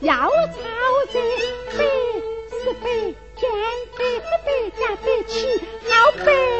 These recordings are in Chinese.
要操着白是白，天白是白，加白起好白。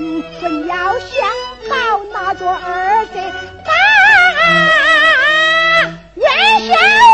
你不要想到拿着儿子打袁小